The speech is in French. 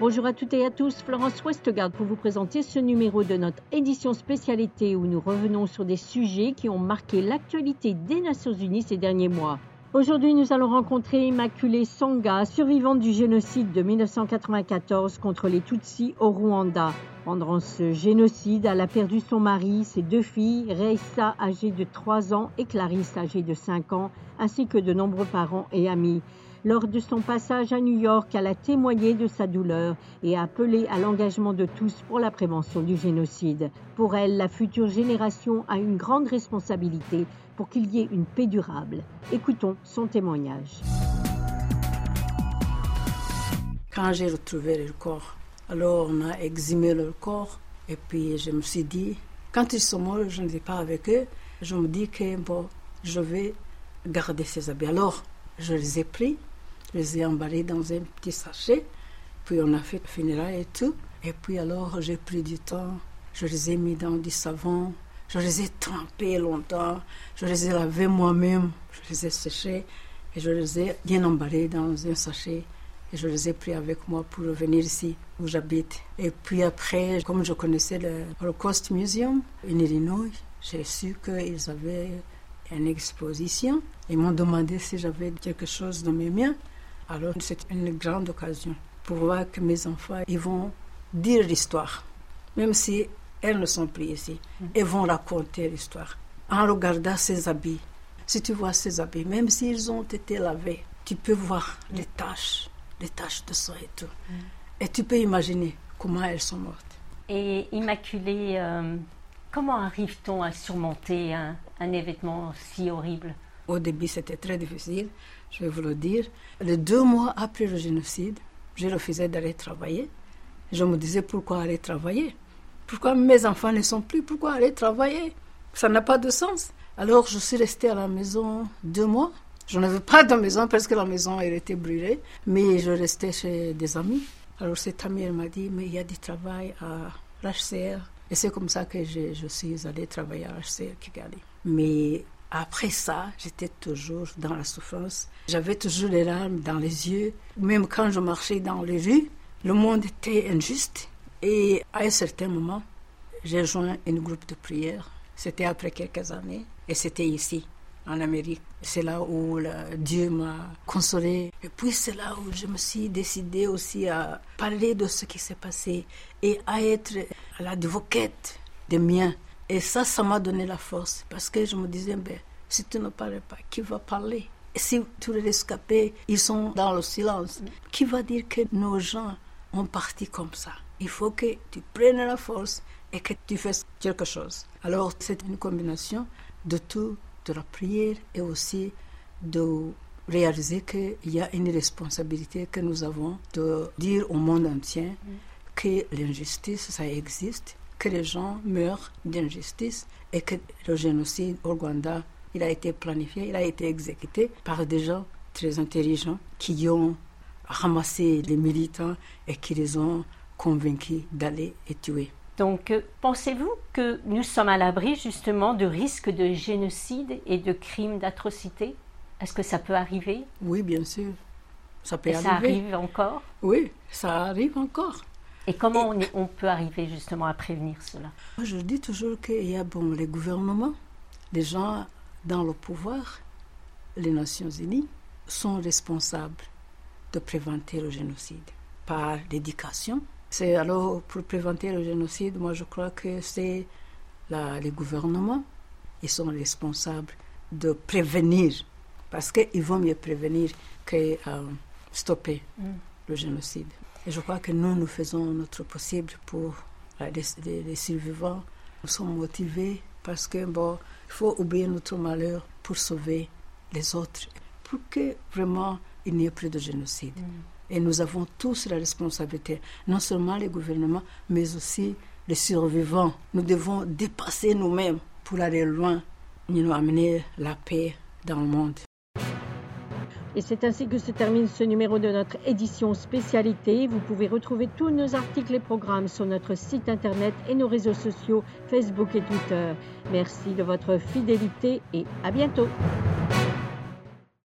Bonjour à toutes et à tous, Florence Westgard pour vous présenter ce numéro de notre édition spécialité où nous revenons sur des sujets qui ont marqué l'actualité des Nations Unies ces derniers mois. Aujourd'hui, nous allons rencontrer Immaculée Songa, survivante du génocide de 1994 contre les Tutsis au Rwanda. Pendant ce génocide, elle a perdu son mari, ses deux filles, Reissa âgée de 3 ans et Clarisse âgée de 5 ans, ainsi que de nombreux parents et amis. Lors de son passage à New York, elle a témoigné de sa douleur et a appelé à l'engagement de tous pour la prévention du génocide. Pour elle, la future génération a une grande responsabilité pour qu'il y ait une paix durable. Écoutons son témoignage. Quand j'ai retrouvé le corps, alors on a exhumé le corps et puis je me suis dit, quand ils sont morts, je n'étais pas avec eux, je me dis que bon, je vais garder ces habits. Alors, je les ai pris, je les ai emballés dans un petit sachet, puis on a fait le funérailles et tout. Et puis alors, j'ai pris du temps, je les ai mis dans du savon, je les ai trempés longtemps, je les ai lavés moi-même, je les ai séchés et je les ai bien emballés dans un sachet. Et je les ai pris avec moi pour revenir ici où j'habite. Et puis après, comme je connaissais le Holocaust Museum en Illinois, j'ai su qu'ils avaient une exposition. Ils m'ont demandé si j'avais quelque chose de mes miens. Alors c'est une grande occasion pour voir que mes enfants ils vont dire l'histoire, même si elles ne sont plus ici. Elles vont raconter l'histoire en regardant ses habits. Si tu vois ses habits, même s'ils ont été lavés, tu peux voir les taches, les taches de sang et tout. Et tu peux imaginer comment elles sont mortes. Et Immaculée, euh, comment arrive-t-on à surmonter un, un événement si horrible? Au début, c'était très difficile, je vais vous le dire. Les deux mois après le génocide, j'ai refusé d'aller travailler. Je me disais pourquoi aller travailler? Pourquoi mes enfants ne sont plus? Pourquoi aller travailler? Ça n'a pas de sens. Alors je suis restée à la maison deux mois. Je n'avais pas de maison parce que la maison elle était brûlée, mais je restais chez des amis. Alors cette amie elle m'a dit mais il y a du travail à l'HCR et c'est comme ça que je, suis allée travailler à l'HCR Kigali. Mais après ça, j'étais toujours dans la souffrance. J'avais toujours les larmes dans les yeux. Même quand je marchais dans les rues, le monde était injuste. Et à un certain moment, j'ai joint un groupe de prière. C'était après quelques années. Et c'était ici, en Amérique. C'est là où Dieu m'a consolé. Et puis c'est là où je me suis décidée aussi à parler de ce qui s'est passé et à être à l'advocate des miens. Et ça, ça m'a donné la force. Parce que je me disais, ben, si tu ne parles pas, qui va parler? Si tous les rescapés, ils sont dans le silence, qui va dire que nos gens ont parti comme ça? Il faut que tu prennes la force et que tu fasses quelque chose. Alors c'est une combination de tout, de la prière et aussi de réaliser qu'il y a une responsabilité que nous avons de dire au monde entier que l'injustice, ça existe, que les gens meurent d'injustice et que le génocide au Rwanda, il a été planifié, il a été exécuté par des gens très intelligents qui ont ramassé les militants et qui les ont convaincus d'aller et tuer. Donc, euh, pensez-vous que nous sommes à l'abri justement de risques de génocide et de crimes d'atrocité? Est-ce que ça peut arriver? Oui, bien sûr. Ça peut et arriver. Ça arrive encore? Oui, ça arrive encore. Et comment On, on, peut arriver justement à prévenir cela? Je dis toujours qu'il y a bon, les gouvernements, les gens dans le pouvoir, les Nations Unies, sont responsables de prévenir le génocide par l'éducation, c'est alors pour prévenir le génocide, moi je crois que c'est les gouvernements, ils sont responsables de prévenir, parce qu'ils vont mieux prévenir que euh, stopper mm. le génocide. Et je crois que nous, nous faisons notre possible pour les, les, survivants. Nous sommes motivés parce que bon, il faut oublier notre malheur pour sauver les autres, pour que vraiment il n'y ait plus de génocide. Mm. Et nous avons tous la responsabilité, non seulement les gouvernements, mais aussi les survivants. Nous devons dépasser nous-mêmes pour aller loin, nous amener la paix dans le monde. Et c'est ainsi que se termine ce numéro de notre édition spécialité. Vous pouvez retrouver tous nos articles et programmes sur notre site internet et nos réseaux sociaux Facebook et Twitter. Merci de votre fidélité et à bientôt.